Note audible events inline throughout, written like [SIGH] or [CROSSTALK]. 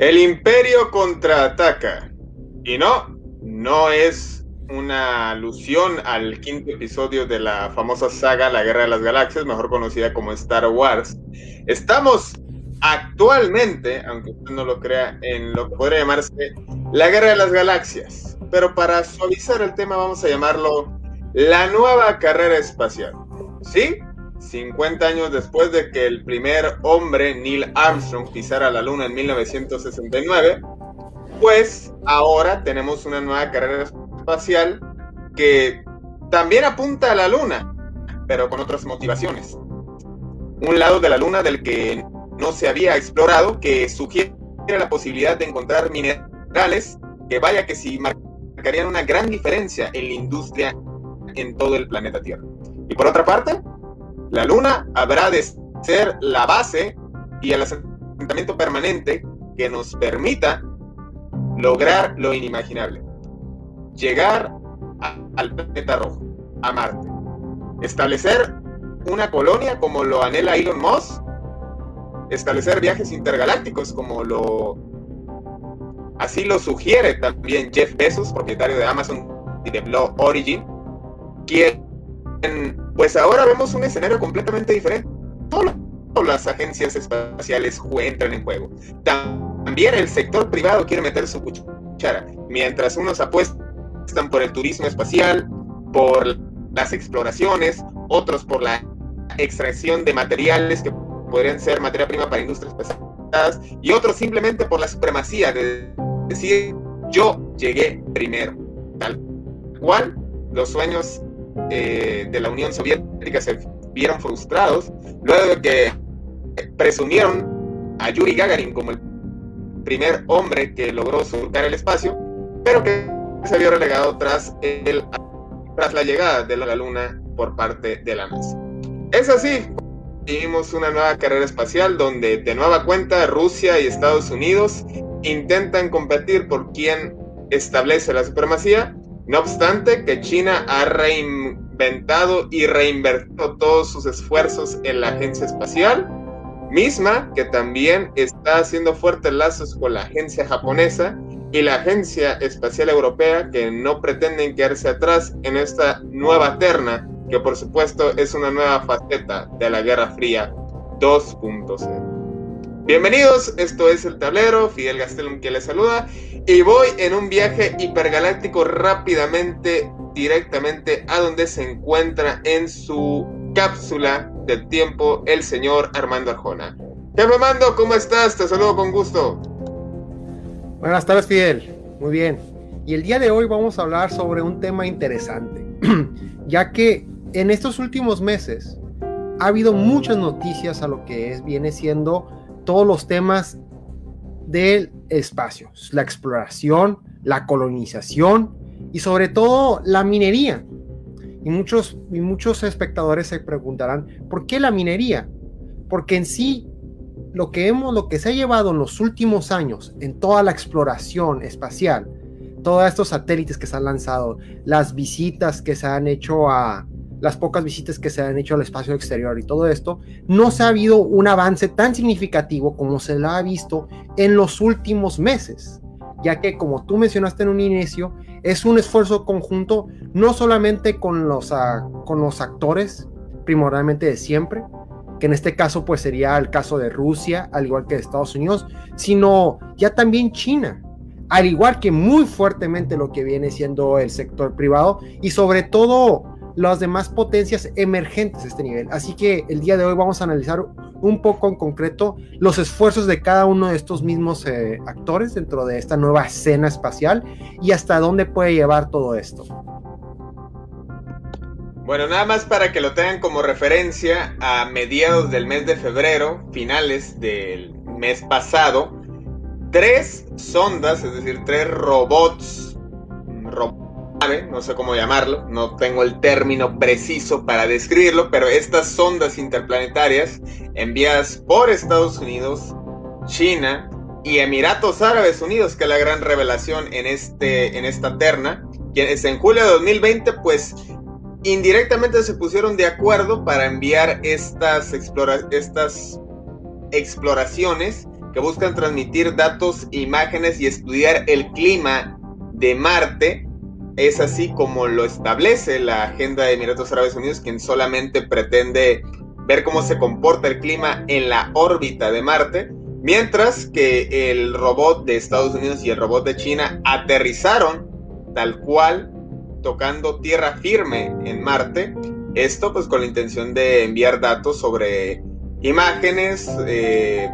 El imperio contraataca. Y no, no es una alusión al quinto episodio de la famosa saga La Guerra de las Galaxias, mejor conocida como Star Wars. Estamos actualmente, aunque usted no lo crea, en lo que podría llamarse la Guerra de las Galaxias. Pero para suavizar el tema vamos a llamarlo la nueva carrera espacial. ¿Sí? 50 años después de que el primer hombre, Neil Armstrong, pisara la Luna en 1969, pues ahora tenemos una nueva carrera espacial que también apunta a la Luna, pero con otras motivaciones. Un lado de la Luna del que no se había explorado, que sugiere la posibilidad de encontrar minerales que vaya que sí marcarían una gran diferencia en la industria en todo el planeta Tierra. Y por otra parte, la Luna habrá de ser la base y el asentamiento permanente que nos permita lograr lo inimaginable. Llegar al planeta rojo, a Marte. Establecer una colonia como lo anhela Elon Musk. Establecer viajes intergalácticos como lo... Así lo sugiere también Jeff Bezos, propietario de Amazon y de Blue Origin, quien pues ahora vemos un escenario completamente diferente. Todas las agencias espaciales entran en juego. También el sector privado quiere meter su cuchara. Mientras unos apuestan por el turismo espacial, por las exploraciones, otros por la extracción de materiales que podrían ser materia prima para industrias pesadas, y otros simplemente por la supremacía de decir yo llegué primero. Tal cual los sueños eh, de la Unión Soviética se vieron frustrados luego de que presumieron a Yuri Gagarin como el primer hombre que logró surcar el espacio, pero que se vio relegado tras, el, tras la llegada de la Luna por parte de la NASA. Es así, vivimos una nueva carrera espacial donde de nueva cuenta Rusia y Estados Unidos intentan competir por quién establece la supremacía no obstante que China ha reinventado y reinvertido todos sus esfuerzos en la agencia espacial, misma que también está haciendo fuertes lazos con la agencia japonesa y la agencia espacial europea que no pretenden quedarse atrás en esta nueva terna, que por supuesto es una nueva faceta de la Guerra Fría 2.0. Bienvenidos, esto es El Tablero, Fidel Gastelum que les saluda y voy en un viaje hipergaláctico rápidamente, directamente a donde se encuentra en su cápsula del tiempo el señor Armando Arjona. Jefe Armando, ¿cómo estás? Te saludo con gusto. Buenas tardes, Fidel. Muy bien. Y el día de hoy vamos a hablar sobre un tema interesante, [CLEARS THROAT] ya que en estos últimos meses ha habido muchas noticias a lo que es, viene siendo todos los temas del espacio, la exploración, la colonización y sobre todo la minería. Y muchos, y muchos espectadores se preguntarán, ¿por qué la minería? Porque en sí, lo que, hemos, lo que se ha llevado en los últimos años en toda la exploración espacial, todos estos satélites que se han lanzado, las visitas que se han hecho a, las pocas visitas que se han hecho al espacio exterior y todo esto, no se ha habido un avance tan significativo como se lo ha visto en los últimos meses, ya que como tú mencionaste en un inicio, es un esfuerzo conjunto, no solamente con los, ah, con los actores, primordialmente de siempre, que en este caso pues sería el caso de Rusia, al igual que de Estados Unidos, sino ya también China, al igual que muy fuertemente lo que viene siendo el sector privado y sobre todo las demás potencias emergentes de este nivel. Así que el día de hoy vamos a analizar un poco en concreto los esfuerzos de cada uno de estos mismos eh, actores dentro de esta nueva escena espacial y hasta dónde puede llevar todo esto. Bueno, nada más para que lo tengan como referencia, a mediados del mes de febrero, finales del mes pasado, tres sondas, es decir, tres robots, no sé cómo llamarlo, no tengo el término preciso para describirlo, pero estas sondas interplanetarias enviadas por Estados Unidos, China y Emiratos Árabes Unidos, que es la gran revelación en, este, en esta terna, quienes en julio de 2020 pues indirectamente se pusieron de acuerdo para enviar estas, estas exploraciones que buscan transmitir datos, imágenes y estudiar el clima de Marte. Es así como lo establece la agenda de Emiratos Árabes Unidos, quien solamente pretende ver cómo se comporta el clima en la órbita de Marte, mientras que el robot de Estados Unidos y el robot de China aterrizaron tal cual tocando tierra firme en Marte. Esto pues con la intención de enviar datos sobre imágenes, eh,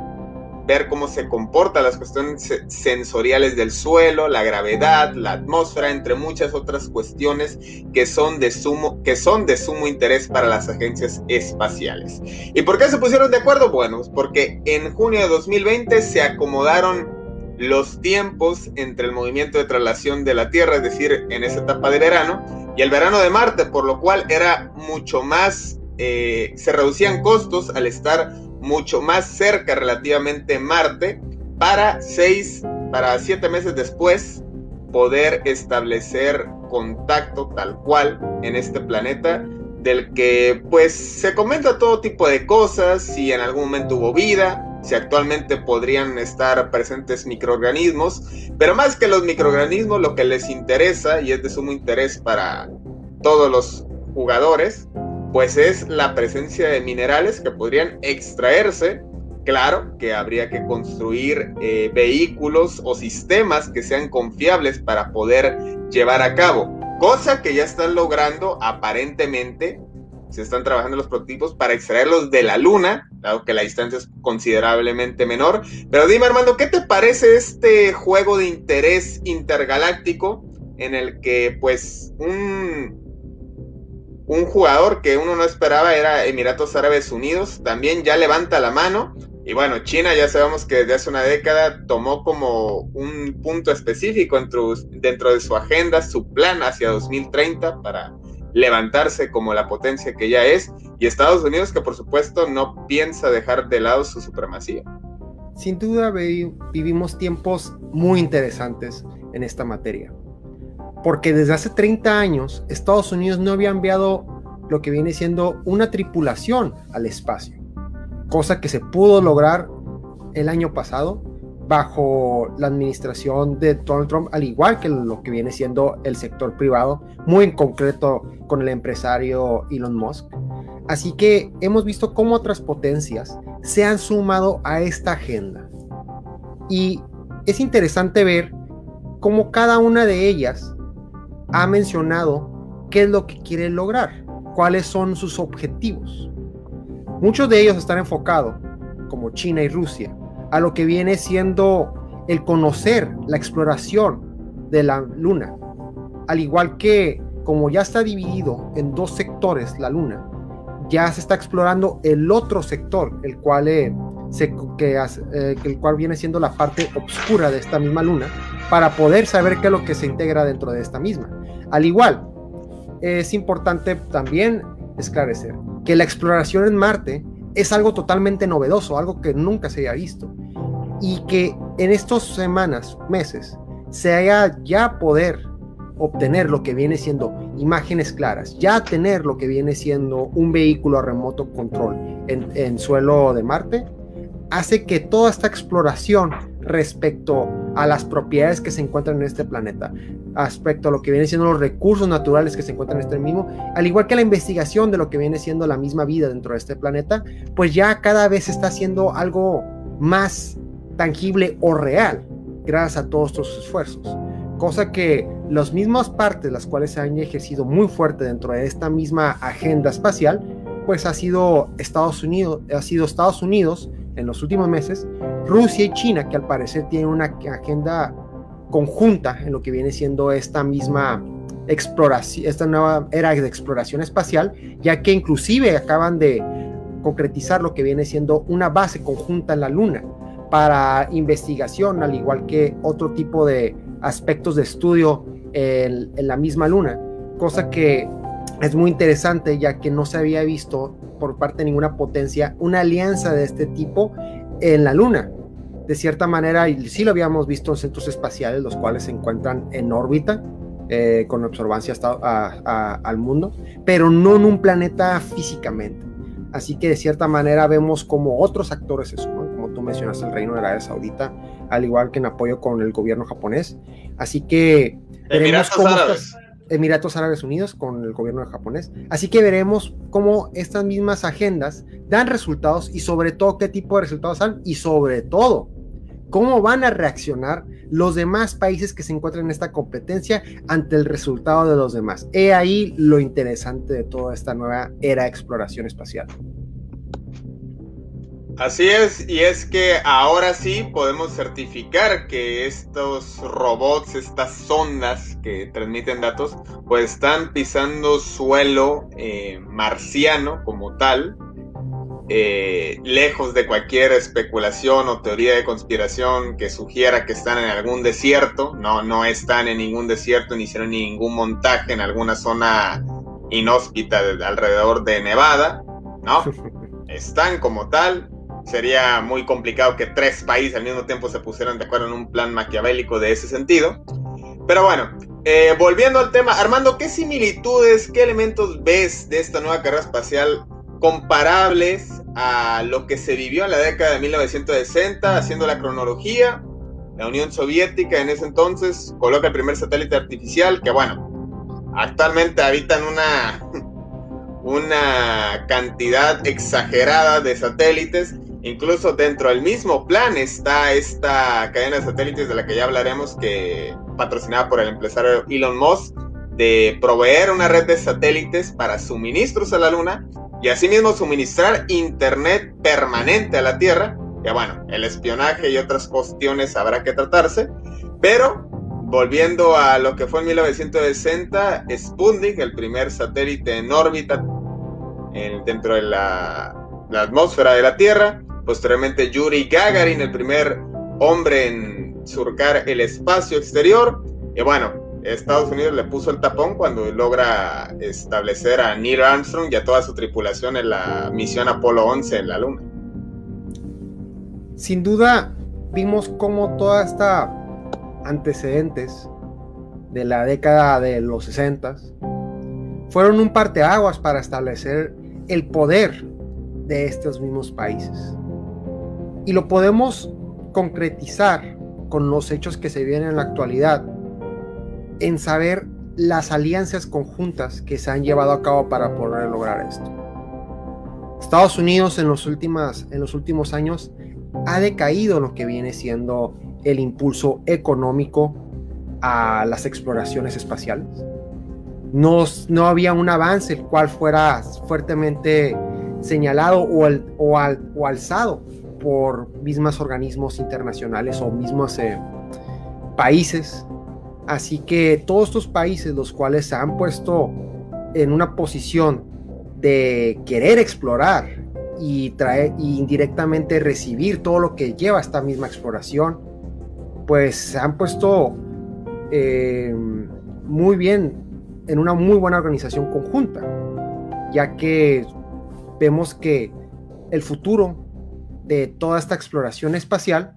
ver cómo se comportan las cuestiones sensoriales del suelo, la gravedad, la atmósfera, entre muchas otras cuestiones que son de sumo, que son de sumo interés para las agencias espaciales. ¿Y por qué se pusieron de acuerdo? Bueno, porque en junio de 2020 se acomodaron los tiempos entre el movimiento de traslación de la Tierra, es decir, en esa etapa de verano, y el verano de Marte, por lo cual era mucho más, eh, se reducían costos al estar mucho más cerca relativamente Marte para seis, para siete meses después poder establecer contacto tal cual en este planeta del que pues se comenta todo tipo de cosas, si en algún momento hubo vida, si actualmente podrían estar presentes microorganismos, pero más que los microorganismos lo que les interesa y es de sumo interés para todos los jugadores pues es la presencia de minerales que podrían extraerse. Claro que habría que construir eh, vehículos o sistemas que sean confiables para poder llevar a cabo, cosa que ya están logrando aparentemente. Se están trabajando los prototipos para extraerlos de la Luna, dado que la distancia es considerablemente menor. Pero dime, Armando, ¿qué te parece este juego de interés intergaláctico en el que, pues, un, un jugador que uno no esperaba era Emiratos Árabes Unidos, también ya levanta la mano. Y bueno, China ya sabemos que desde hace una década tomó como un punto específico dentro, de su agenda, su plan hacia 2030 para levantarse como la potencia que ya es. Y Estados Unidos que por supuesto no piensa dejar de lado su supremacía. Sin duda vivimos tiempos muy interesantes en esta materia porque desde hace 30 años Estados Unidos no había enviado lo que viene siendo una tripulación al espacio, cosa que se pudo lograr el año pasado bajo la administración de Donald Trump, al igual que lo que viene siendo el sector privado, muy en concreto con el empresario Elon Musk. Así que hemos visto cómo otras potencias se han sumado a esta agenda. Y es interesante ver cómo cada una de ellas ha mencionado qué es lo que quiere lograr, cuáles son sus objetivos. Muchos de ellos están enfocados, como China y Rusia, a lo que viene siendo el conocer la exploración de la Luna. Al igual que como ya está dividido en dos sectores la Luna, ya se está explorando el otro sector, el cual, eh, que, eh, el cual viene siendo la parte oscura de esta misma Luna, para poder saber qué es lo que se integra dentro de esta misma. Al igual, es importante también esclarecer que la exploración en Marte es algo totalmente novedoso, algo que nunca se haya visto. Y que en estas semanas, meses, se haya ya poder obtener lo que viene siendo imágenes claras, ya tener lo que viene siendo un vehículo a remoto control en suelo de Marte, hace que toda esta exploración respecto a las propiedades que se encuentran en este planeta, respecto a lo que vienen siendo los recursos naturales que se encuentran en este mismo, al igual que la investigación de lo que viene siendo la misma vida dentro de este planeta, pues ya cada vez está haciendo algo más tangible o real gracias a todos estos esfuerzos. Cosa que las mismas partes, las cuales se han ejercido muy fuerte dentro de esta misma agenda espacial, pues ha sido Estados Unidos, ha sido Estados Unidos en los últimos meses, Rusia y China, que al parecer tienen una agenda conjunta en lo que viene siendo esta misma exploración, esta nueva era de exploración espacial, ya que inclusive acaban de concretizar lo que viene siendo una base conjunta en la Luna para investigación, al igual que otro tipo de aspectos de estudio en, en la misma Luna, cosa que es muy interesante ya que no se había visto por parte de ninguna potencia una alianza de este tipo en la Luna. De cierta manera, y sí lo habíamos visto en centros espaciales, los cuales se encuentran en órbita eh, con observancia al mundo, pero no en un planeta físicamente. Así que de cierta manera vemos como otros actores se suman, como tú mencionaste, el Reino de Arabia Saudita, al igual que en apoyo con el gobierno japonés. Así que veremos cómo Emiratos Árabes Unidos con el gobierno japonés. Así que veremos cómo estas mismas agendas dan resultados y sobre todo qué tipo de resultados dan y sobre todo cómo van a reaccionar los demás países que se encuentran en esta competencia ante el resultado de los demás. He ahí lo interesante de toda esta nueva era exploración espacial. Así es, y es que ahora sí podemos certificar que estos robots, estas sondas que transmiten datos, pues están pisando suelo eh, marciano como tal, eh, lejos de cualquier especulación o teoría de conspiración que sugiera que están en algún desierto. No, no están en ningún desierto ni hicieron ningún montaje en alguna zona inhóspita alrededor de Nevada, ¿no? [LAUGHS] Están como tal, sería muy complicado que tres países al mismo tiempo se pusieran de acuerdo en un plan maquiavélico de ese sentido. Pero bueno, eh, volviendo al tema, Armando, ¿qué similitudes, qué elementos ves de esta nueva carrera espacial comparables a lo que se vivió en la década de 1960, haciendo la cronología? La Unión Soviética en ese entonces coloca el primer satélite artificial, que bueno, actualmente habitan una, [LAUGHS] una cantidad exagerada de satélites Incluso dentro del mismo plan está esta cadena de satélites de la que ya hablaremos, que patrocinada por el empresario Elon Musk, de proveer una red de satélites para suministros a la Luna y asimismo suministrar internet permanente a la Tierra. Que bueno, el espionaje y otras cuestiones habrá que tratarse, pero volviendo a lo que fue en 1960, Sputnik, el primer satélite en órbita dentro de la atmósfera de la Tierra, Posteriormente Yuri Gagarin, el primer hombre en surcar el espacio exterior. Y bueno, Estados Unidos le puso el tapón cuando logra establecer a Neil Armstrong y a toda su tripulación en la misión Apolo 11 en la Luna. Sin duda, vimos cómo toda esta antecedentes de la década de los 60 fueron un parteaguas para establecer el poder de estos mismos países. Y lo podemos concretizar con los hechos que se vienen en la actualidad, en saber las alianzas conjuntas que se han llevado a cabo para poder lograr esto. Estados Unidos en los, últimas, en los últimos años ha decaído lo que viene siendo el impulso económico a las exploraciones espaciales. No, no había un avance el cual fuera fuertemente señalado o, o, o alzado por mismos organismos internacionales o mismos eh, países. Así que todos estos países, los cuales se han puesto en una posición de querer explorar y traer y indirectamente recibir todo lo que lleva esta misma exploración, pues se han puesto eh, muy bien en una muy buena organización conjunta, ya que vemos que el futuro de toda esta exploración espacial,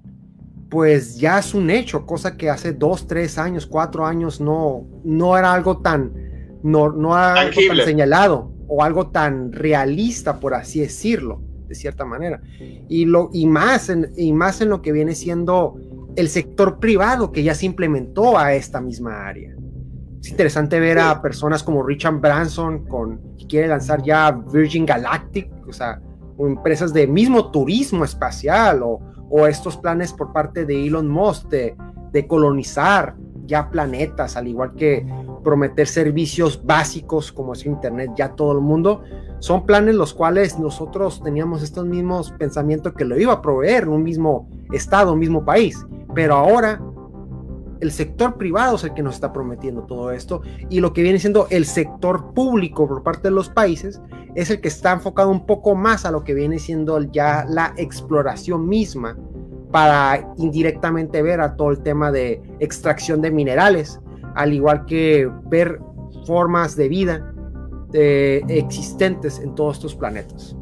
pues ya es un hecho, cosa que hace dos, tres años, cuatro años no, no era algo tan, no, no algo tan señalado o algo tan realista, por así decirlo, de cierta manera. Y, lo, y, más, en, y más en lo que viene siendo el sector privado que ya se implementó a esta misma área. Es interesante ver a personas como Richard Branson con, que quiere lanzar ya Virgin Galactic, o sea, empresas de mismo turismo espacial o, o estos planes por parte de Elon Musk de, de colonizar ya planetas, al igual que prometer servicios básicos como es Internet ya todo el mundo, son planes los cuales nosotros teníamos estos mismos pensamientos que lo iba a proveer un mismo estado, un mismo país, pero ahora el sector privado es el que nos está prometiendo todo esto y lo que viene siendo el sector público por parte de los países es el que está enfocado un poco más a lo que viene siendo ya la exploración misma para indirectamente ver a todo el tema de extracción de minerales, al igual que ver formas de vida eh, existentes en todos estos planetas.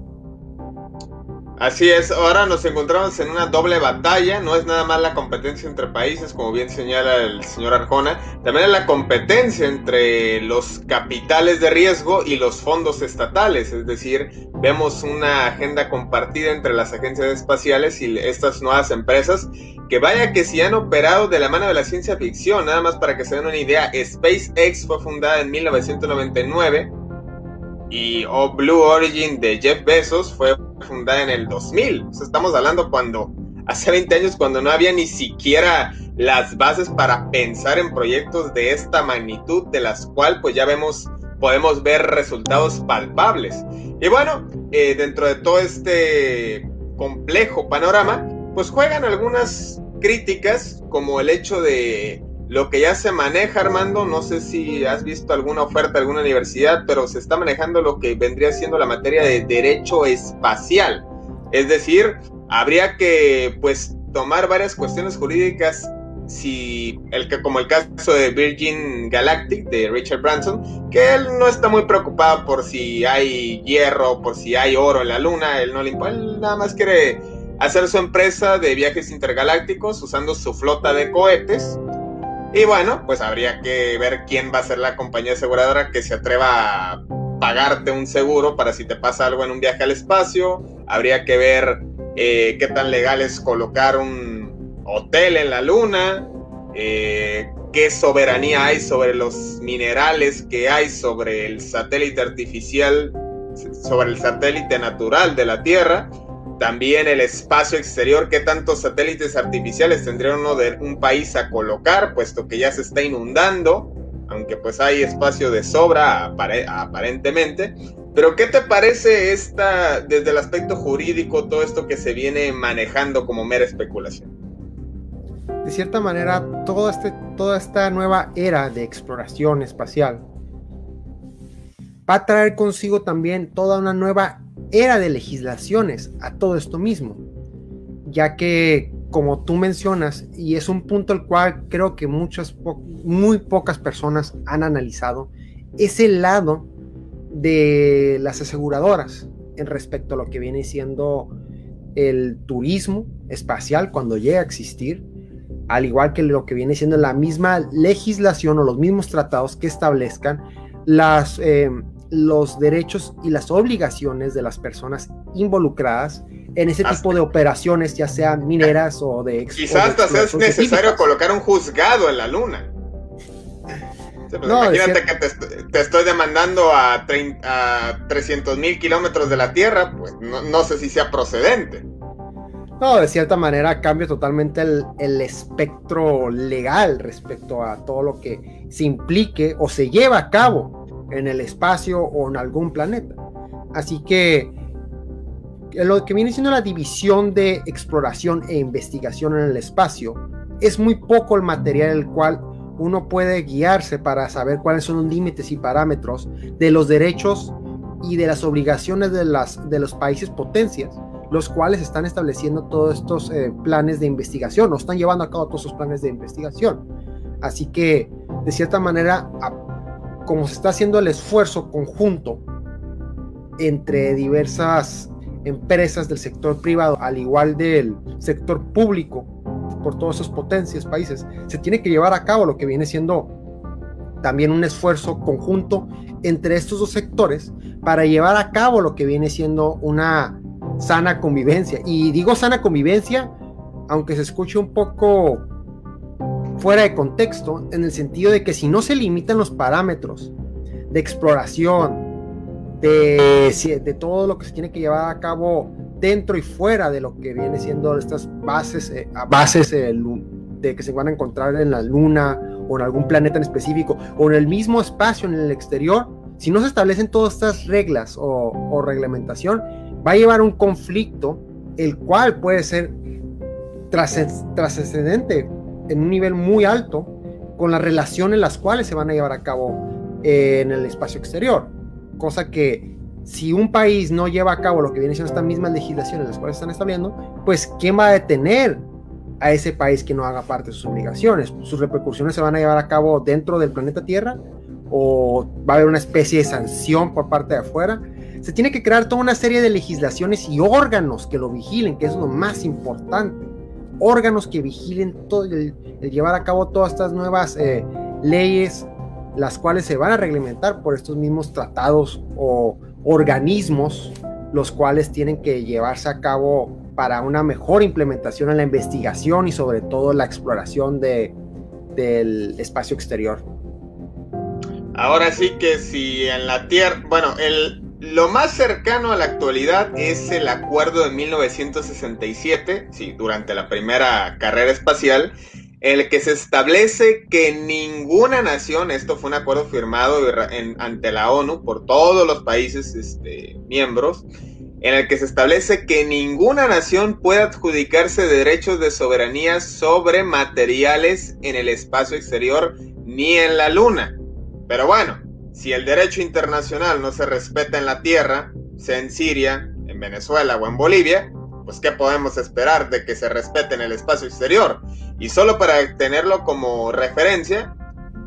Así es, ahora nos encontramos en una doble batalla, no es nada más la competencia entre países, como bien señala el señor Arjona, también es la competencia entre los capitales de riesgo y los fondos estatales, es decir, vemos una agenda compartida entre las agencias espaciales y estas nuevas empresas, que vaya que si han operado de la mano de la ciencia ficción, nada más para que se den una idea, SpaceX fue fundada en 1999 y o Blue Origin de Jeff Bezos fue fundada en el 2000. estamos hablando cuando, hace 20 años, cuando no había ni siquiera las bases para pensar en proyectos de esta magnitud, de las cuales pues ya vemos, podemos ver resultados palpables. Y bueno, eh, dentro de todo este complejo panorama, pues juegan algunas críticas como el hecho de lo que ya se maneja, Armando, no sé si has visto alguna oferta alguna universidad, pero se está manejando lo que vendría siendo la materia de derecho espacial. Es decir, habría que pues tomar varias cuestiones jurídicas si el como el caso de Virgin Galactic de Richard Branson, que él no está muy preocupado por si hay hierro, por si hay oro en la luna, él no le importa, él nada más quiere hacer su empresa de viajes intergalácticos usando su flota de cohetes y bueno, pues habría que ver quién va a ser la compañía aseguradora que se atreva a pagarte un seguro para si te pasa algo en un viaje al espacio. Habría que ver eh, qué tan legal es colocar un hotel en la luna. Eh, qué soberanía hay sobre los minerales que hay sobre el satélite artificial, sobre el satélite natural de la Tierra. También el espacio exterior, qué tantos satélites artificiales tendría uno de un país a colocar, puesto que ya se está inundando, aunque pues hay espacio de sobra aparentemente. Pero ¿qué te parece esta, desde el aspecto jurídico, todo esto que se viene manejando como mera especulación? De cierta manera, este, toda esta nueva era de exploración espacial va a traer consigo también toda una nueva era de legislaciones a todo esto mismo, ya que como tú mencionas, y es un punto al cual creo que muchas, muy pocas personas han analizado, es el lado de las aseguradoras en respecto a lo que viene siendo el turismo espacial cuando llega a existir, al igual que lo que viene siendo la misma legislación o los mismos tratados que establezcan las, eh, los derechos y las obligaciones de las personas involucradas en ese tipo de operaciones, ya sean mineras o de... Quizás hasta es necesario colocar un juzgado en la luna. Pues imagínate que te, estoy demandando a, a 300 mil kilómetros de la Tierra, pues no, sé si sea procedente. No, de cierta manera cambia totalmente el, el, espectro legal respecto a todo lo que se implique o se lleva a cabo en el espacio o en algún planeta. Así que lo que viene siendo la división de exploración e investigación en el espacio es muy poco el material el cual uno puede guiarse para saber cuáles son los límites y parámetros de los derechos y de las obligaciones de, las, de los países potencias, los cuales están estableciendo todos estos eh, planes de investigación, o están llevando a cabo todos esos planes de investigación. Así que, de cierta manera, como se está haciendo el esfuerzo conjunto entre diversas empresas del sector privado, al igual del sector público, por todas esas potencias, países, se tiene que llevar a cabo lo que viene siendo también un esfuerzo conjunto entre estos dos sectores para llevar a cabo lo que viene siendo una sana convivencia. Y digo sana convivencia aunque se escuche un poco fuera de contexto, en el sentido de que si no se limitan los parámetros de exploración, de, todo lo que se tiene que llevar a cabo dentro y fuera de lo que viene siendo estas bases, eh, bases eh, de que se van a encontrar en la luna o en algún planeta en específico o en el mismo espacio en el exterior, si no se establecen todas estas reglas o, o reglamentación, va a llevar un conflicto el cual puede ser trascendente en un nivel muy alto con las relaciones las cuales se van a llevar a cabo eh, en el espacio exterior. Cosa que si un país no lleva a cabo lo que viene siendo estas mismas legislaciones las cuales están estableciendo, pues ¿quién va a detener a ese país que no haga parte de sus obligaciones? ¿Sus repercusiones se van a llevar a cabo dentro del planeta Tierra? ¿O va a haber una especie de sanción por parte de afuera? Se tiene que crear toda una serie de legislaciones y órganos que lo vigilen, que es lo más importante órganos que vigilen todo el, llevar a cabo todas estas nuevas eh, leyes, las cuales se van a reglamentar por estos mismos tratados o organismos, los cuales tienen que llevarse a cabo para una mejor implementación en la investigación y sobre todo la exploración de, del espacio exterior. Ahora sí que si en la Tierra, bueno, el, lo más cercano a la actualidad es el acuerdo de 1967, sí, durante la primera carrera espacial, en el que se establece que ninguna nación, esto fue un acuerdo firmado ante la ONU por todos los países este, miembros, en el que se establece que ninguna nación puede adjudicarse derechos de soberanía sobre materiales en el espacio exterior ni en la Luna. Pero bueno, si el derecho internacional no se respeta en la tierra, sea en Siria, en Venezuela o en Bolivia, pues ¿qué podemos esperar de que se respete en el espacio exterior? Y solo para tenerlo como referencia,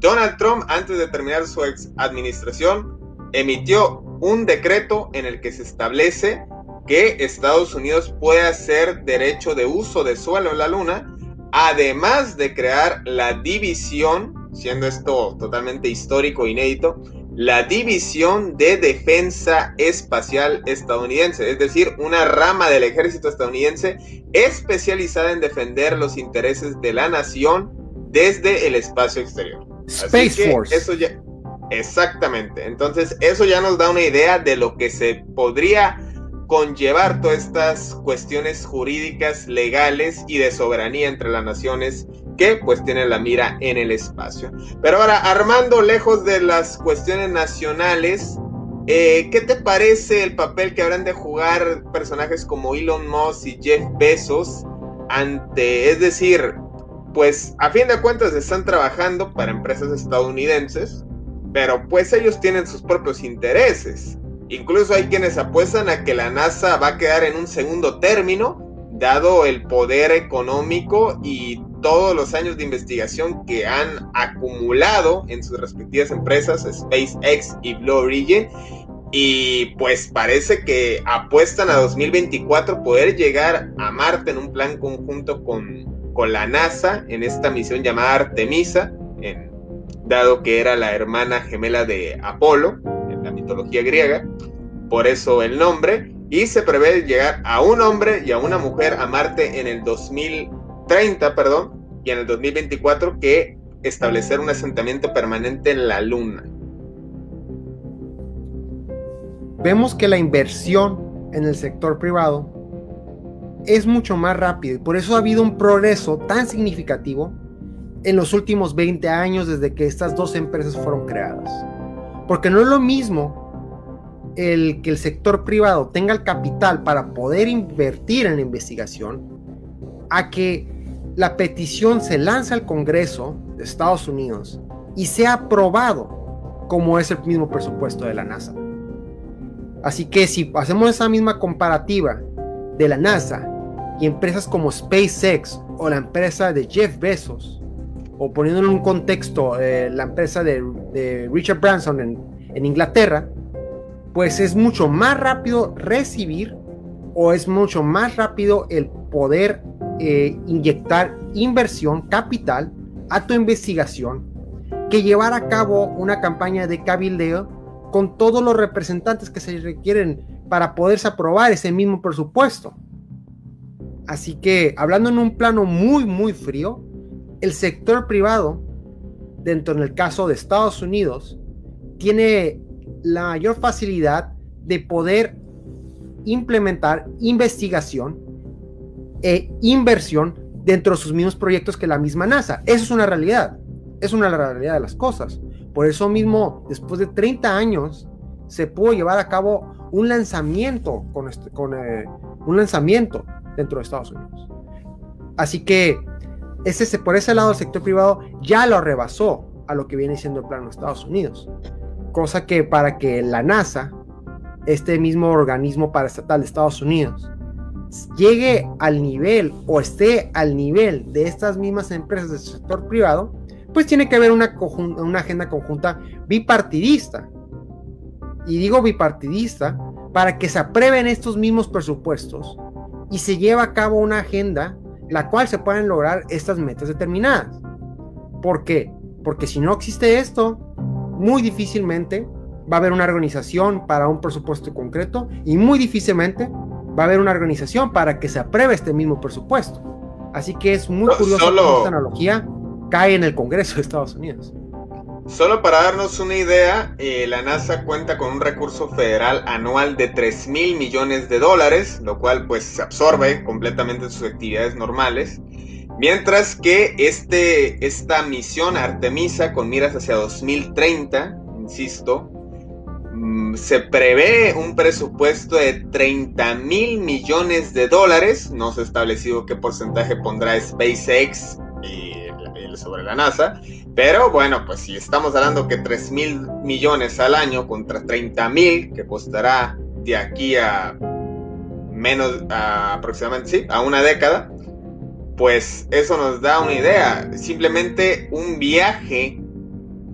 Donald Trump, antes de terminar su ex administración, emitió un decreto en el que se establece que Estados Unidos puede hacer derecho de uso de suelo en la Luna, además de crear la división, siendo esto totalmente histórico e inédito, la División de Defensa Espacial estadounidense, es decir, una rama del ejército estadounidense especializada en defender los intereses de la nación desde el espacio exterior. Space Force. Eso ya, exactamente. Entonces, eso ya nos da una idea de lo que se podría conllevar todas estas cuestiones jurídicas, legales y de soberanía entre las naciones que pues tienen la mira en el espacio. Pero ahora, Armando, lejos de las cuestiones nacionales, eh, ¿qué te parece el papel que habrán de jugar personajes como Elon Musk y Jeff Bezos ante, es decir, pues a fin de cuentas están trabajando para empresas estadounidenses, pero pues ellos tienen sus propios intereses. Incluso hay quienes apuestan a que la NASA va a quedar en un segundo término, dado el poder económico y todos los años de investigación que han acumulado en sus respectivas empresas, SpaceX y Blue Origin. Y pues parece que apuestan a 2024 poder llegar a Marte en un plan conjunto con, con la NASA en esta misión llamada Artemisa, dado que era la hermana gemela de Apolo la mitología griega, por eso el nombre, y se prevé llegar a un hombre y a una mujer a Marte en el 2030, perdón, y en el 2024 que establecer un asentamiento permanente en la Luna. Vemos que la inversión en el sector privado es mucho más rápido y por eso ha habido un progreso tan significativo en los últimos 20 años desde que estas dos empresas fueron creadas. Porque no es lo mismo el que el sector privado tenga el capital para poder invertir en la investigación a que la petición se lanza al Congreso de Estados Unidos y sea aprobado como es el mismo presupuesto de la NASA. Así que si hacemos esa misma comparativa de la NASA y empresas como SpaceX o la empresa de Jeff Bezos, o poniéndolo en un contexto, eh, la empresa de, Richard Branson en, Inglaterra, pues es mucho más rápido recibir o es mucho más rápido el poder eh, inyectar inversión, capital a tu investigación que llevar a cabo una campaña de cabildeo con todos los representantes que se requieren para poderse aprobar ese mismo presupuesto. Así que, hablando en un plano muy, muy frío, el sector privado, dentro en el caso de Estados Unidos, tiene la mayor facilidad de poder implementar investigación e inversión dentro de sus mismos proyectos que la misma NASA. Eso es una realidad. Es una realidad de las cosas. Por eso mismo, después de 30 años, se pudo llevar a cabo un lanzamiento con, este, con eh, un lanzamiento dentro de Estados Unidos. Así que ese, por ese lado el sector privado ya lo rebasó a lo que viene siendo el plano de Estados Unidos. Cosa que para que la NASA, este mismo organismo paraestatal de Estados Unidos, llegue al nivel o esté al nivel de estas mismas empresas del sector privado, pues tiene que haber una, agenda conjunta bipartidista. Y digo bipartidista para que se aprueben estos mismos presupuestos y se lleve a cabo una agenda la cual se puedan lograr estas metas determinadas. ¿Por qué? Porque si no existe esto, muy difícilmente va a haber una organización para un presupuesto concreto y muy difícilmente va a haber una organización para que se apruebe este mismo presupuesto. Así que es muy curioso que esta analogía cae en el Congreso de Estados Unidos. Solo para darnos una idea, eh, la NASA cuenta con un recurso federal anual de 3 mil millones de dólares, lo cual pues se absorbe completamente sus actividades normales. Mientras que este, esta misión Artemisa con miras hacia 2030, insisto, se prevé un presupuesto de 30 mil millones de dólares. No se ha establecido qué porcentaje pondrá SpaceX y sobre la NASA. Pero bueno, pues si estamos hablando que 3 mil millones al año contra 30 mil que costará de aquí a menos aproximadamente, sí, a una década, pues eso nos da una idea. Simplemente un viaje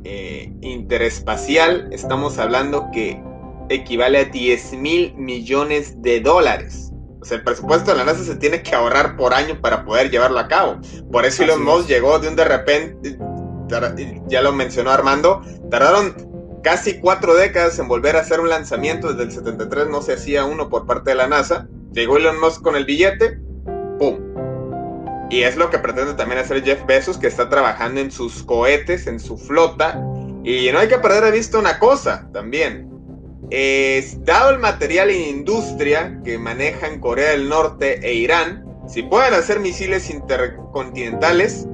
eh, interespacial, estamos hablando que equivale a 10 mil millones de dólares el presupuesto de la NASA se tiene que ahorrar por año para poder llevarlo a cabo. Por eso Elon Musk llegó de un de repente, ya lo mencionó Armando, tardaron casi cuatro décadas en volver a hacer un lanzamiento. Desde el 73 no se hacía uno por parte de la NASA. Llegó Elon Musk con el billete, ¡pum! Y es lo que pretende también hacer Jeff Bezos, que está trabajando en sus cohetes, en su flota. Y no hay que perder de vista una cosa también dado el material e industria que manejan Corea del Norte e Irán, si pueden hacer misiles intercontinentales,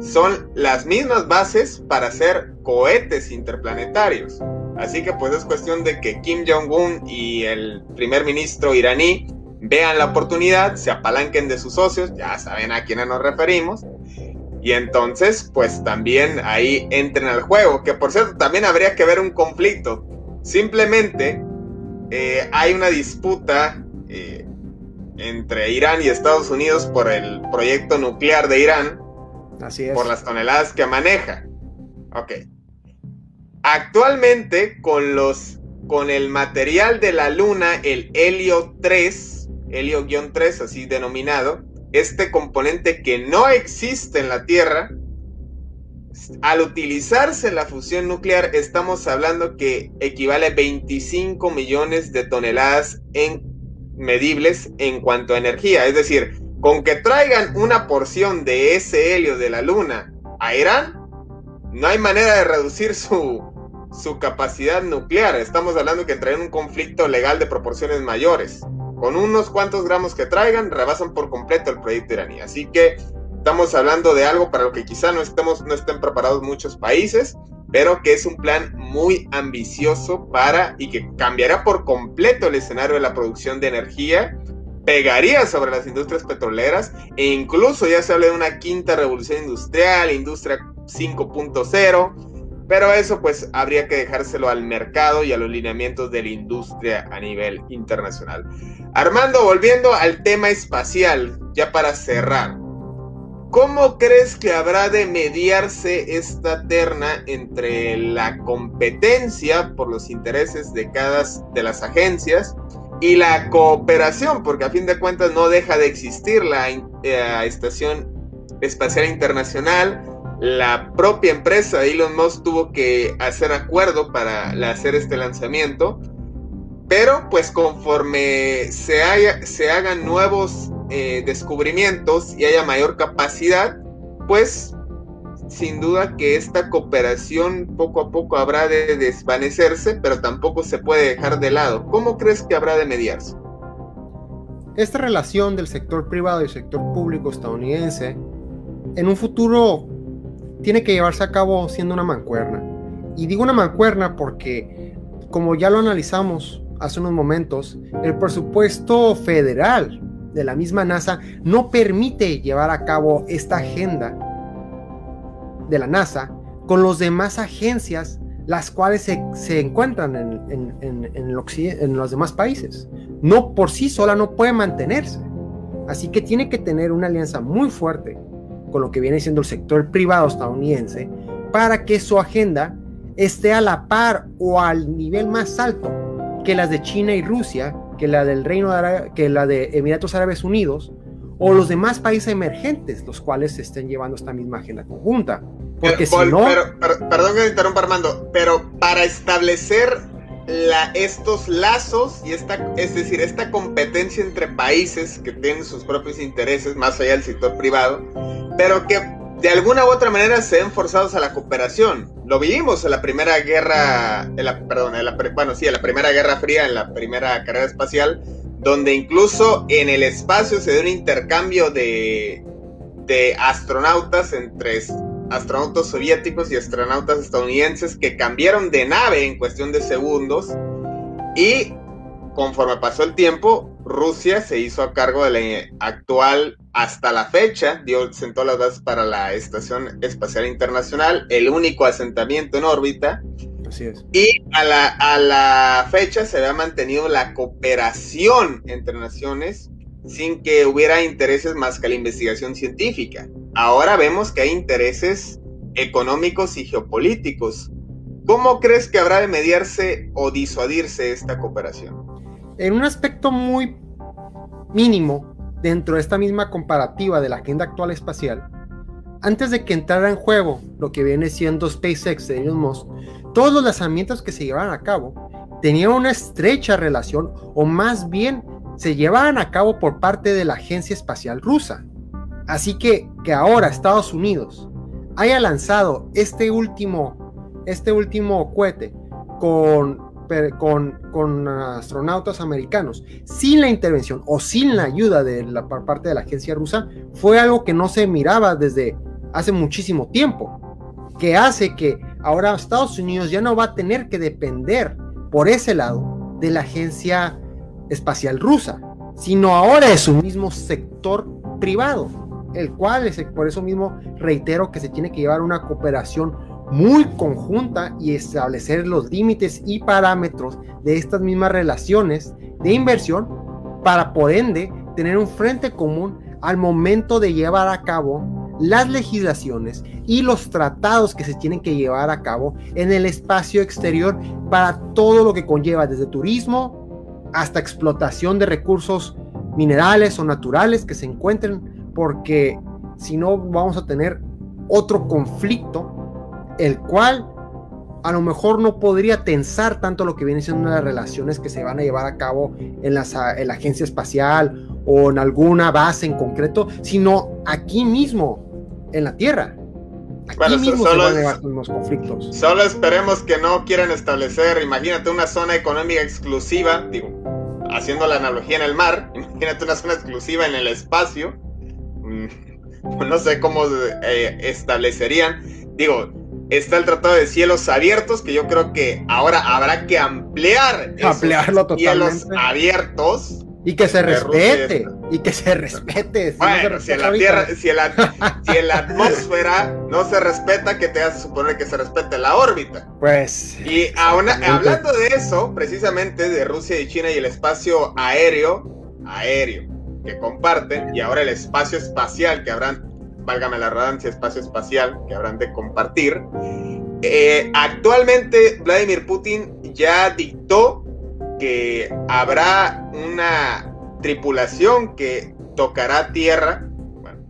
son las mismas bases para hacer cohetes interplanetarios. Así que pues es cuestión de que Kim Jong-un y el primer ministro iraní vean la oportunidad, se apalanquen de sus socios, ya saben a quiénes nos referimos, y entonces pues también ahí entren al juego, que por cierto también habría que ver un conflicto Simplemente eh, hay una disputa eh, entre Irán y Estados Unidos por el proyecto nuclear de Irán. Así es. Por las toneladas que maneja. Ok. Actualmente, con los. con el material de la Luna, el helio 3, helio-3, así denominado, este componente que no existe en la Tierra, al utilizarse la fusión nuclear, estamos hablando que equivale a 25 millones de toneladas en medibles en cuanto a energía. Es decir, con que traigan una porción de ese helio de la Luna a Irán, no hay manera de reducir su, su capacidad nuclear. Estamos hablando que traen un conflicto legal de proporciones mayores. Con unos cuantos gramos que traigan, rebasan por completo el proyecto iraní. Así que Estamos hablando de algo para lo que quizá no, estemos, no estén preparados muchos países, pero que es un plan muy ambicioso para y que cambiará por completo el escenario de la producción de energía, pegaría sobre las industrias petroleras e incluso ya se habla de una quinta revolución industrial, industria 5.0, pero eso pues habría que dejárselo al mercado y a los lineamientos de la industria a nivel internacional. Armando, volviendo al tema espacial, ya para cerrar. ¿Cómo crees que habrá de mediarse esta terna entre la competencia por los intereses de cada de las agencias y la cooperación? Porque a fin de cuentas no deja de existir la eh, Estación Espacial Internacional. La propia empresa Elon Musk tuvo que hacer acuerdo para hacer este lanzamiento. Pero pues conforme se, hagan nuevos eh, descubrimientos y haya mayor capacidad, pues sin duda que esta cooperación poco a poco habrá de desvanecerse, pero tampoco se puede dejar de lado. ¿Cómo crees que habrá de mediarse? Esta relación del sector privado y el sector público estadounidense en un futuro tiene que llevarse a cabo siendo una mancuerna. Y digo una mancuerna porque, como ya lo analizamos hace unos momentos, el presupuesto federal de la misma NASA no permite llevar a cabo esta agenda de la NASA con las demás agencias, las cuales se, encuentran en, en, en, los demás países. No por sí sola no puede mantenerse. Así que tiene que tener una alianza muy fuerte con lo que viene siendo el sector privado estadounidense para que su agenda esté a la par o al nivel más alto que las de China y Rusia, que la del Reino de que la de Emiratos Árabes Unidos o los demás países emergentes, los cuales estén llevando esta misma agenda conjunta. Porque si no... perdón que me interrumpa Armando, pero para establecer la, estos lazos y esta, es decir, esta competencia entre países que tienen sus propios intereses, más allá del sector privado, pero que de alguna u otra manera se ven forzados a la cooperación. Lo vimos en la primera guerra, en la, perdón, en la, bueno, sí, en la primera guerra fría, en la primera carrera espacial, donde incluso en el espacio se dio un intercambio de, de astronautas entre astronautas soviéticos y astronautas estadounidenses que cambiaron de nave en cuestión de segundos y conforme pasó el tiempo, Rusia se hizo a cargo de la actual, hasta la fecha, dio, sentó las bases para la Estación Espacial Internacional, el único asentamiento en órbita. Así es. Y a la, a la fecha se había mantenido la cooperación entre naciones sin que hubiera intereses más que la investigación científica. Ahora vemos que hay intereses económicos y geopolíticos. ¿Cómo crees que habrá de mediarse o disuadirse esta cooperación? En un aspecto muy mínimo, dentro de esta misma comparativa de la agenda actual espacial, antes de que entrara en juego lo que viene siendo SpaceX de Elon Musk, todos los lanzamientos que se llevaban a cabo tenían una estrecha relación o más bien se llevaban a cabo por parte de la Agencia Espacial Rusa. Así que que ahora Estados Unidos haya lanzado este último, este último cohete con, con, con, astronautas americanos sin la intervención o sin la ayuda de la parte de la agencia rusa fue algo que no se miraba desde hace muchísimo tiempo, que hace que ahora Estados Unidos ya no va a tener que depender por ese lado de la agencia espacial rusa, sino ahora es un mismo sector privado, el cual es por eso mismo reitero que se tiene que llevar una cooperación muy conjunta y establecer los límites y parámetros de estas mismas relaciones de inversión para por ende tener un frente común al momento de llevar a cabo las legislaciones y los tratados que se tienen que llevar a cabo en el espacio exterior para todo lo que conlleva desde turismo, hasta explotación de recursos minerales o naturales que se encuentren, porque si no vamos a tener otro conflicto, el cual a lo mejor no podría tensar tanto lo que viene siendo las relaciones que se van a llevar a cabo en, la agencia espacial o en alguna base en concreto, sino aquí mismo, en la Tierra. Aquí mismo se van a llevar los conflictos. Solo esperemos que no quieran establecer, imagínate, una zona económica exclusiva, digo, haciendo la analogía en el mar, imagínate una zona exclusiva en el espacio, mm, [LAUGHS] no sé cómo eh, establecerían, digo, está el Tratado de Cielos Abiertos, que yo creo que ahora habrá que ampliar ampliarlo totalmente. cielos abiertos y que se respete, y que se respete. Si bueno, si, en la tierra, si, en la, atmósfera no se respeta, que te hace suponer que se respete la órbita. Pues. Y hablando de eso, precisamente de Rusia y China y el espacio aéreo, aéreo, que comparten, y ahora el espacio espacial que habrán, válgame la redundancia, espacio espacial que habrán de compartir. Eh, actualmente Vladimir Putin ya dictó que habrá una tripulación que tocará tierra,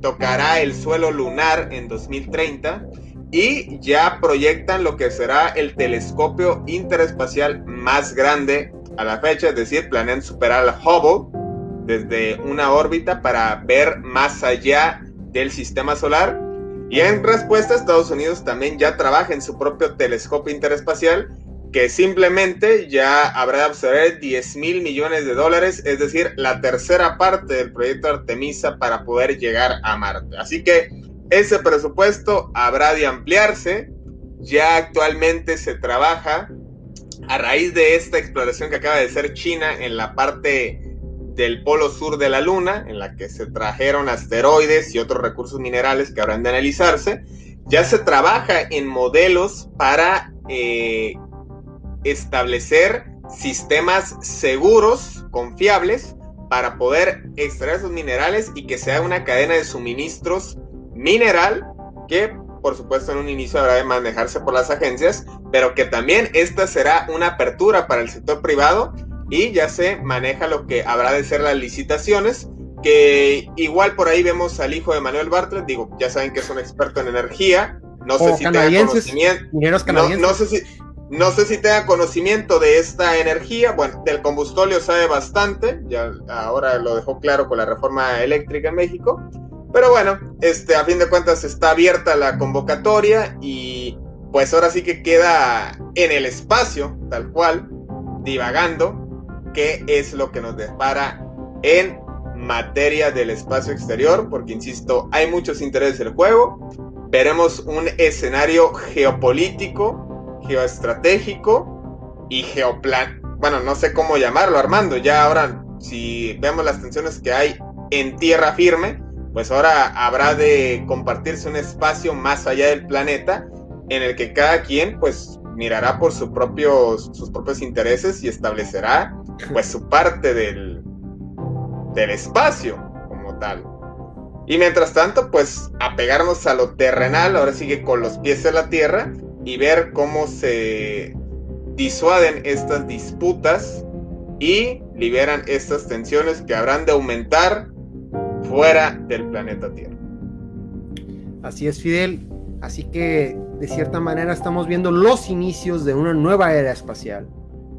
tocará el suelo lunar en 2030 y ya proyectan lo que será el telescopio interespacial más grande a la fecha, es decir, planean superar al Hubble desde una órbita para ver más allá del sistema solar. Y en respuesta, Estados Unidos también ya trabaja en su propio telescopio interespacial que simplemente ya habrá de absorber 10 mil millones de dólares, es decir, la tercera parte del proyecto Artemisa para poder llegar a Marte. Así que ese presupuesto habrá de ampliarse. Ya actualmente se trabaja a raíz de esta exploración que acaba de hacer China en la parte del polo sur de la Luna, en la que se trajeron asteroides y otros recursos minerales que habrán de analizarse. Ya se trabaja en modelos para eh, establecer sistemas seguros, confiables, para poder extraer esos minerales y que sea una cadena de suministros mineral que por supuesto en un inicio habrá de manejarse por las agencias, pero que también esta será una apertura para el sector privado y ya se maneja lo que habrá de ser las licitaciones, que igual por ahí vemos al hijo de Manuel Bartlett, digo, ya saben que es un experto en energía, no sé si tenga conocimiento, no, no, sé si, no sé si tenga conocimiento de esta energía, bueno, del combustóleo sabe bastante, ya ahora lo dejó claro con la reforma eléctrica en México, pero bueno, este, a fin de cuentas está abierta la convocatoria y pues ahora sí que queda en el espacio, tal cual, divagando, qué es lo que nos depara en materia del espacio exterior, porque insisto, hay muchos intereses en el juego, veremos un escenario geopolítico geoestratégico y geoplan. Bueno, no sé cómo llamarlo, Armando. Ya ahora, si vemos las tensiones que hay en tierra firme, pues ahora habrá de compartirse un espacio más allá del planeta en el que cada quien, pues, mirará por sus propios, sus propios intereses y establecerá, pues, su parte del, del espacio como tal. Y mientras tanto, pues, apegarnos a lo terrenal, ahora sigue con los pies en la tierra y ver cómo se disuaden estas disputas y liberan estas tensiones que habrán de aumentar fuera del planeta Tierra. Así es, Fidel. Así que, de cierta manera, estamos viendo los inicios de una nueva era espacial,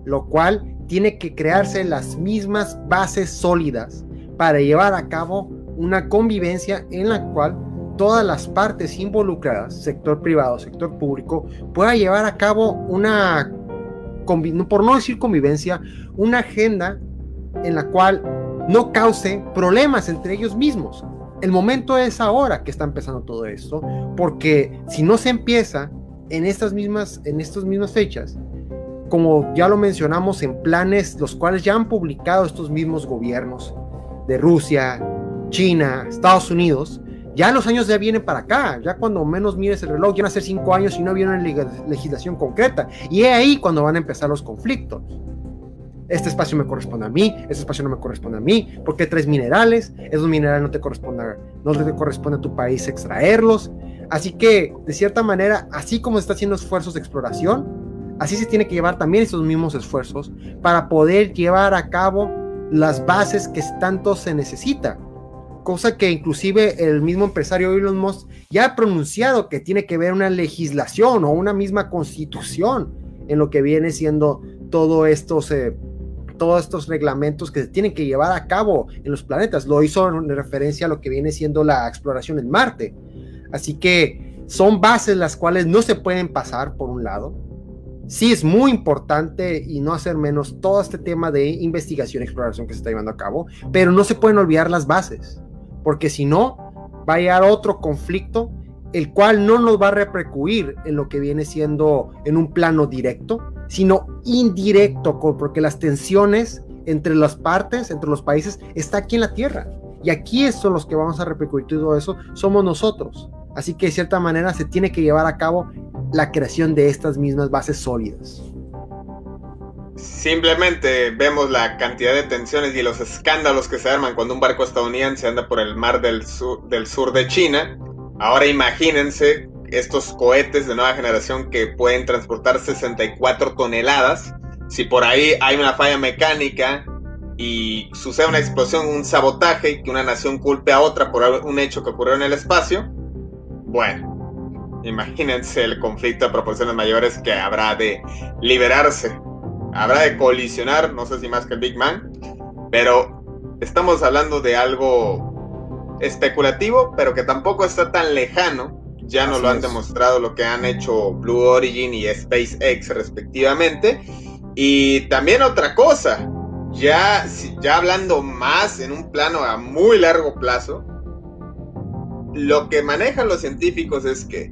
lo cual tiene que crearse las mismas bases sólidas para llevar a cabo una convivencia en la cual todas las partes involucradas, sector privado, sector público, pueda llevar a cabo una, por no decir convivencia, una agenda en la cual no cause problemas entre ellos mismos. El momento es ahora que está empezando todo esto, porque si no se empieza en estas mismas, en estas mismas fechas, como ya lo mencionamos en planes, los cuales ya han publicado estos mismos gobiernos de Rusia, China, Estados Unidos, ya los años ya vienen para acá, ya cuando menos mires el reloj, ya van a ser cinco años y no viene una legislación concreta. Y es ahí cuando van a empezar los conflictos. Este espacio me corresponde a mí, este espacio no me corresponde a mí, porque tres minerales, esos minerales no te corresponde, no te corresponde a tu país extraerlos. Así que, de cierta manera, así como se está haciendo esfuerzos de exploración, así se tiene que llevar también esos mismos esfuerzos para poder llevar a cabo las bases que tanto se necesita cosa que inclusive el mismo empresario Elon Musk ya ha pronunciado que tiene que ver una legislación o una misma constitución en lo que viene siendo todo estos, eh, todos estos reglamentos que se tienen que llevar a cabo en los planetas. Lo hizo en referencia a lo que viene siendo la exploración en Marte. Así que son bases las cuales no se pueden pasar por un lado. Sí es muy importante y no hacer menos todo este tema de investigación y exploración que se está llevando a cabo, pero no se pueden olvidar las bases porque si no, va a llegar otro conflicto, el cual no nos va a repercutir en lo que viene siendo en un plano directo, sino indirecto, porque las tensiones entre las partes, entre los países, está aquí en la Tierra. Y aquí son los que vamos a repercutir todo eso, somos nosotros. Así que de cierta manera se tiene que llevar a cabo la creación de estas mismas bases sólidas. Simplemente vemos la cantidad de tensiones y los escándalos que se arman cuando un barco estadounidense anda por el mar del sur, del sur de China. Ahora imagínense estos cohetes de nueva generación que pueden transportar 64 toneladas. Si por ahí hay una falla mecánica y sucede una explosión, un sabotaje, y que una nación culpe a otra por un hecho que ocurrió en el espacio, bueno, imagínense el conflicto de proporciones mayores que habrá de liberarse habrá de colisionar, no sé si más que el Big Man, pero estamos hablando de algo especulativo, pero que tampoco está tan lejano. Ya nos lo han demostrado lo que han hecho Blue Origin y SpaceX respectivamente. Y también otra cosa, ya, ya hablando más en un plano a muy largo plazo, lo que manejan los científicos es que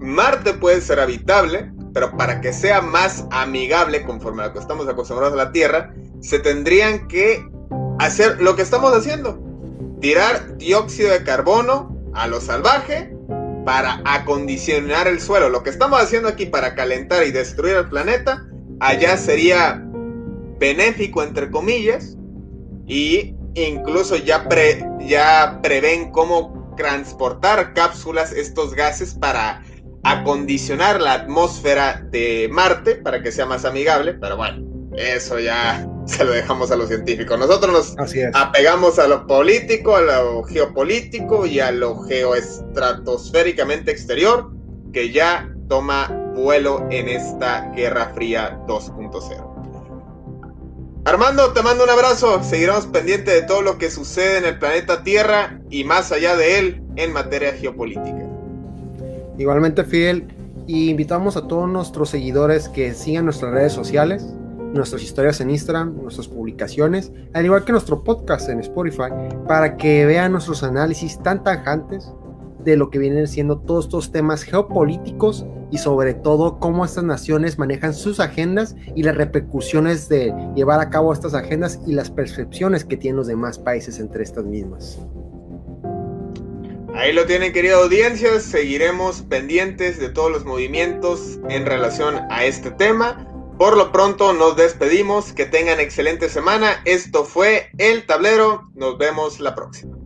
Marte puede ser habitable, pero para que sea más amigable conforme a lo que estamos acostumbrados a la Tierra, se tendrían que hacer lo que estamos haciendo, tirar dióxido de carbono a lo salvaje para acondicionar el suelo. Lo que estamos haciendo aquí para calentar y destruir el planeta, allá sería benéfico entre comillas y incluso ya, pre, ya prevén cómo transportar cápsulas estos gases para acondicionar la atmósfera de Marte para que sea más amigable, pero bueno, eso ya [LAUGHS] se lo dejamos a los científicos. Nosotros nos apegamos a lo político, a lo geopolítico y a lo geoestratosféricamente exterior que ya toma vuelo en esta Guerra Fría 2.0. Armando, te mando un abrazo. Seguiremos pendientes de todo lo que sucede en el planeta Tierra y más allá de él en materia geopolítica. Igualmente, Fidel, y invitamos a todos nuestros seguidores que sigan nuestras redes sociales, nuestras historias en Instagram, nuestras publicaciones, al igual que nuestro podcast en Spotify, para que vean nuestros análisis tan tajantes de lo que vienen siendo todos estos temas geopolíticos y sobre todo cómo estas naciones manejan sus agendas y las repercusiones de llevar a cabo estas agendas y las percepciones que tienen los demás países entre estas mismas. Ahí lo tienen, querida audiencia. Seguiremos pendientes de todos los movimientos en relación a este tema. Por lo pronto nos despedimos. Que tengan excelente semana. Esto fue El Tablero. Nos vemos la próxima.